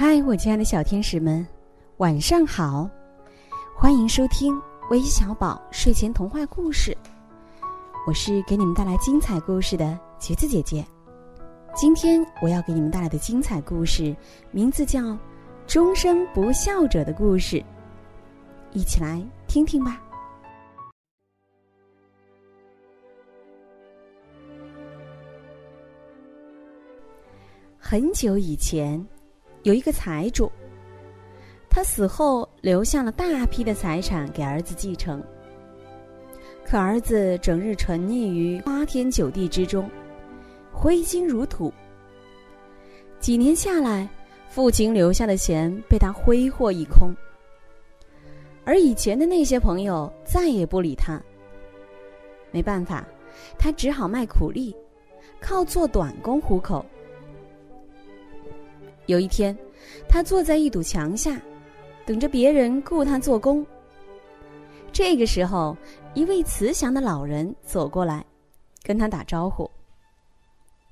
嗨，我亲爱的小天使们，晚上好！欢迎收听微小宝睡前童话故事，我是给你们带来精彩故事的橘子姐姐。今天我要给你们带来的精彩故事，名字叫《终身不孝者的故事》，一起来听听吧。很久以前。有一个财主，他死后留下了大批的财产给儿子继承。可儿子整日沉溺于花天酒地之中，挥金如土。几年下来，父亲留下的钱被他挥霍一空，而以前的那些朋友再也不理他。没办法，他只好卖苦力，靠做短工糊口。有一天，他坐在一堵墙下，等着别人雇他做工。这个时候，一位慈祥的老人走过来，跟他打招呼：“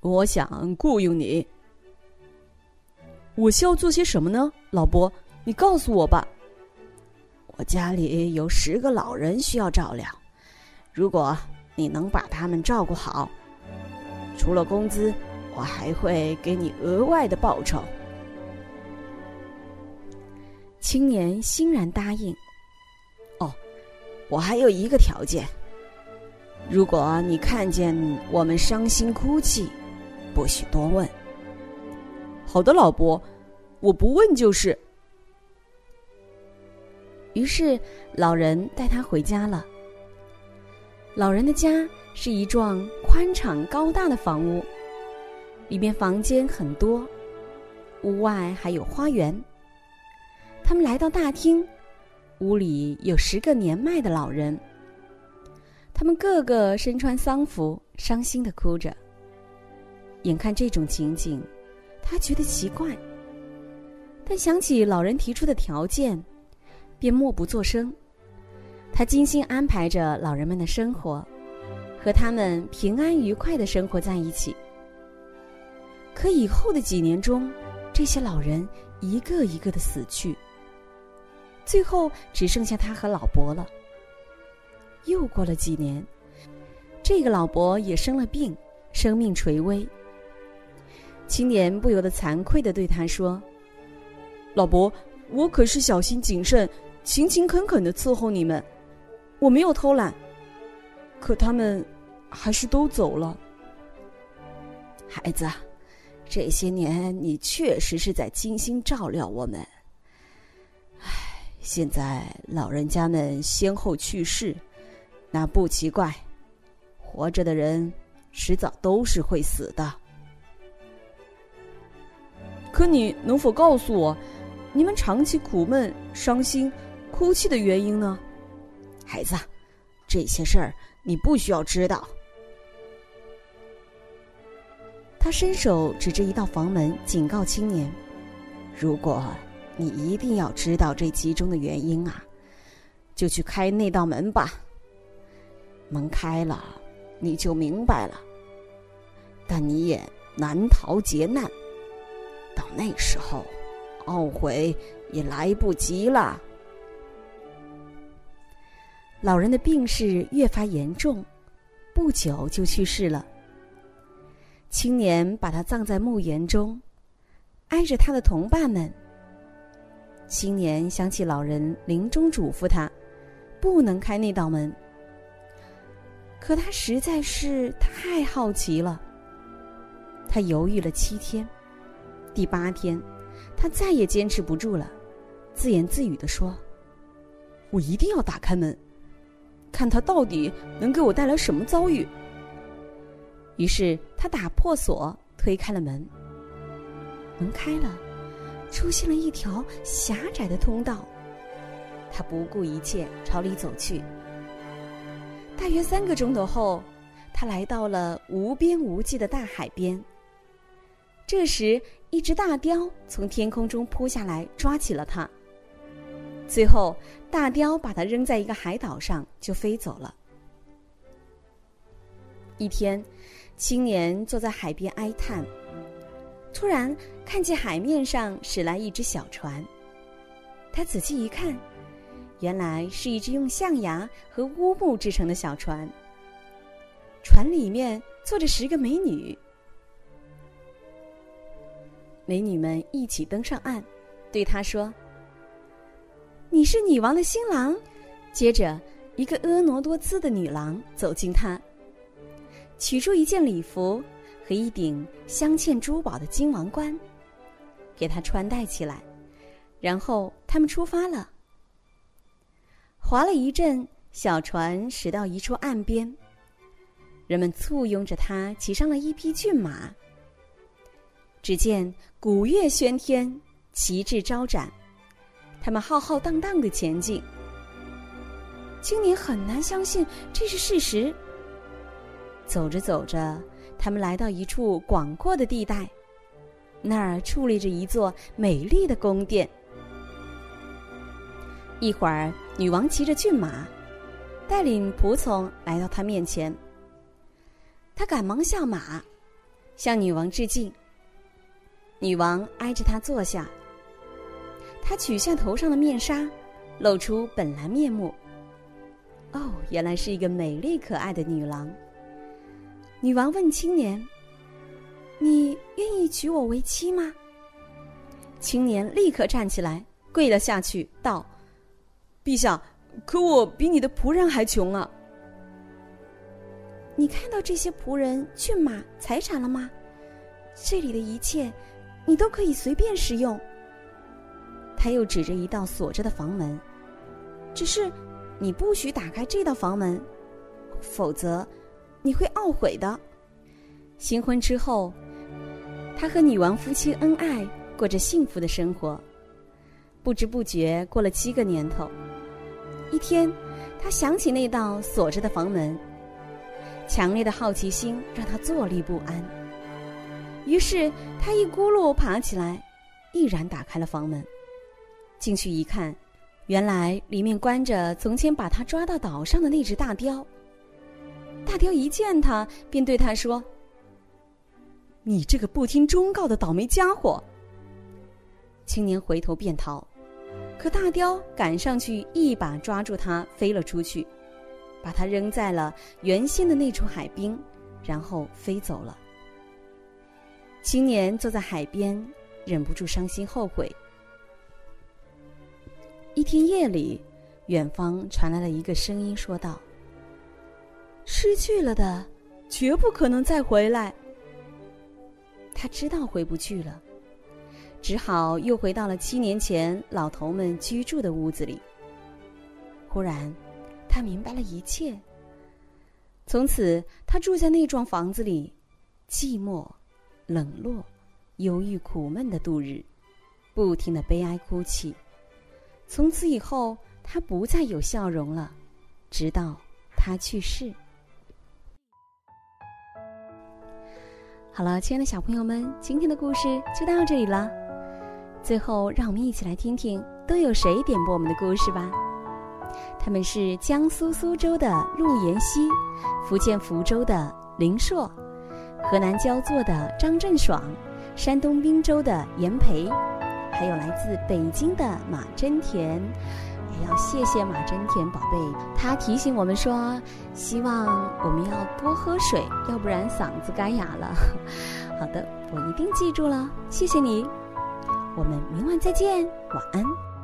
我想雇佣你。我需要做些什么呢，老伯？你告诉我吧。我家里有十个老人需要照料，如果你能把他们照顾好，除了工资，我还会给你额外的报酬。”青年欣然答应。哦，我还有一个条件：如果你看见我们伤心哭泣，不许多问。好的，老伯，我不问就是。于是老人带他回家了。老人的家是一幢宽敞高大的房屋，里面房间很多，屋外还有花园。他们来到大厅，屋里有十个年迈的老人。他们个个身穿丧服，伤心的哭着。眼看这种情景，他觉得奇怪，但想起老人提出的条件，便默不作声。他精心安排着老人们的生活，和他们平安愉快的生活在一起。可以后的几年中，这些老人一个一个的死去。最后只剩下他和老伯了。又过了几年，这个老伯也生了病，生命垂危。青年不由得惭愧的对他说：“老伯，我可是小心谨慎、勤勤恳恳的伺候你们，我没有偷懒。可他们还是都走了。孩子，这些年你确实是在精心照料我们。”现在老人家们先后去世，那不奇怪。活着的人迟早都是会死的。可你能否告诉我，你们长期苦闷、伤心、哭泣的原因呢？孩子，这些事儿你不需要知道。他伸手指着一道房门，警告青年：“如果……”你一定要知道这其中的原因啊！就去开那道门吧。门开了，你就明白了。但你也难逃劫难。到那时候，懊悔也来不及了。老人的病势越发严重，不久就去世了。青年把他葬在墓园中，挨着他的同伴们。青年想起老人临终嘱咐他，不能开那道门。可他实在是太好奇了。他犹豫了七天，第八天，他再也坚持不住了，自言自语的说：“我一定要打开门，看他到底能给我带来什么遭遇。”于是他打破锁，推开了门。门开了。出现了一条狭窄的通道，他不顾一切朝里走去。大约三个钟头后，他来到了无边无际的大海边。这时，一只大雕从天空中扑下来，抓起了他。最后，大雕把他扔在一个海岛上，就飞走了。一天，青年坐在海边哀叹。突然看见海面上驶来一只小船。他仔细一看，原来是一只用象牙和乌木制成的小船。船里面坐着十个美女，美女们一起登上岸，对他说：“你是女王的新郎。”接着，一个婀娜多姿的女郎走近他，取出一件礼服和一顶镶嵌珠宝的金王冠，给他穿戴起来。然后他们出发了。划了一阵，小船驶到一处岸边，人们簇拥着他骑上了一匹骏马。只见鼓乐喧天，旗帜招展，他们浩浩荡荡的前进。青年很难相信这是事实。走着走着，他们来到一处广阔的地带，那儿矗立着一座美丽的宫殿。一会儿，女王骑着骏马，带领仆从来到他面前。他赶忙下马，向女王致敬。女王挨着他坐下，他取下头上的面纱，露出本来面目。哦，原来是一个美丽可爱的女郎。女王问青年：“你愿意娶我为妻吗？”青年立刻站起来，跪了下去，道：“陛下，可我比你的仆人还穷啊！”你看到这些仆人、骏马、财产了吗？这里的一切，你都可以随便使用。他又指着一道锁着的房门，只是。你不许打开这道房门，否则你会懊悔的。新婚之后，他和女王夫妻恩爱，过着幸福的生活。不知不觉过了七个年头，一天，他想起那道锁着的房门，强烈的好奇心让他坐立不安。于是他一咕噜爬起来，毅然打开了房门，进去一看。原来里面关着从前把他抓到岛上的那只大雕。大雕一见他，便对他说：“你这个不听忠告的倒霉家伙！”青年回头便逃，可大雕赶上去，一把抓住他，飞了出去，把他扔在了原先的那处海滨，然后飞走了。青年坐在海边，忍不住伤心后悔。一天夜里，远方传来了一个声音，说道：“失去了的，绝不可能再回来。”他知道回不去了，只好又回到了七年前老头们居住的屋子里。忽然，他明白了一切。从此，他住在那幢房子里，寂寞、冷落、忧郁、苦闷的度日，不停的悲哀哭泣。从此以后，他不再有笑容了，直到他去世。好了，亲爱的小朋友们，今天的故事就到这里了。最后，让我们一起来听听都有谁点播我们的故事吧。他们是江苏苏州的陆延熙，福建福州的林硕，河南焦作的张振爽，山东滨州的严培。还有来自北京的马真田，要谢谢马真田宝贝，他提醒我们说，希望我们要多喝水，要不然嗓子干哑了。好的，我一定记住了，谢谢你，我们明晚再见，晚安。